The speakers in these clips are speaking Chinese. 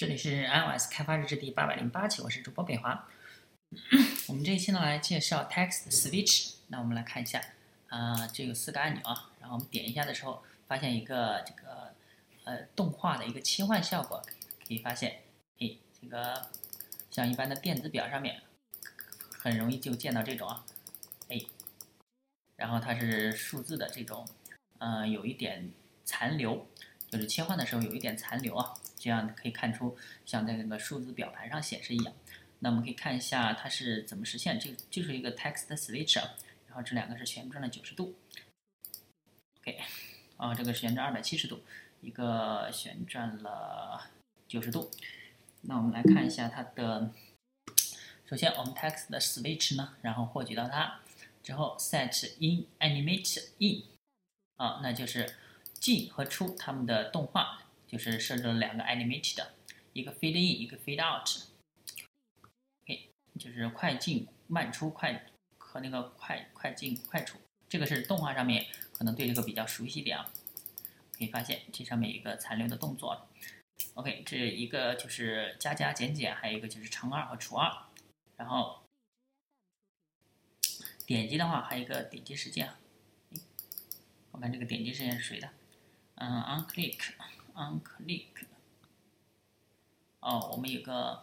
这里是 iOS 开发日志第八百零八期，我是主播北华。我们这一期呢来介绍 Text Switch。那我们来看一下，啊，这有四个按钮啊，然后我们点一下的时候，发现一个这个呃动画的一个切换效果，可以发现，哎，这个像一般的电子表上面，很容易就见到这种啊，哎，然后它是数字的这种，呃，有一点残留。就是切换的时候有一点残留啊，这样可以看出像在那个数字表盘上显示一样。那我们可以看一下它是怎么实现，这就是一个 text switch，啊然后这两个是旋转了九十度。OK，啊，这个旋转二百七十度，一个旋转了九十度。那我们来看一下它的，首先我们 text 的 switch 呢，然后获取到它之后 set in animate in，啊，那就是。进和出它们的动画就是设置了两个 animated，一个 fade in，一个 fade out。OK，就是快进慢出，快和那个快快进快出。这个是动画上面可能对这个比较熟悉点啊。可以发现这上面一个残留的动作。OK，这一个就是加加减减，还有一个就是乘二和除二。然后点击的话，还有一个点击时间。我看这个点击时间是谁的？嗯，on click，on click。哦，我们有个，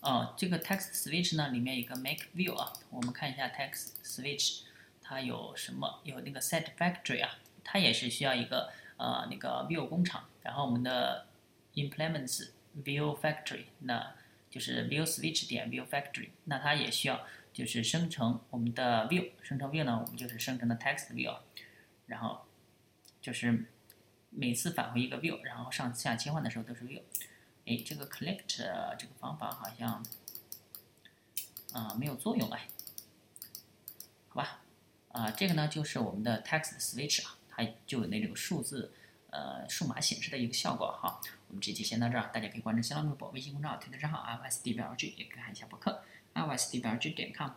哦，这个 text switch 呢，里面有个 make view 啊。我们看一下 text switch，它有什么？有那个 set factory 啊，它也是需要一个呃那个 view 工厂。然后我们的 implements view factory，那就是 view switch 点 view factory，那它也需要就是生成我们的 view，生成 view 呢，我们就是生成的 text view，然后。就是每次返回一个 view，然后上下切换的时候都是 view。哎，这个 collect 这个方法好像啊没有作用哎，好吧，啊这个呢就是我们的 text switch 啊，它就有那种数字呃数码显示的一个效果哈。我们这期先到这儿，大家可以关注新浪微博、微信公众号、推特账号 i o s d b l g 也可以看一下博客 i o s d b l g 点 com。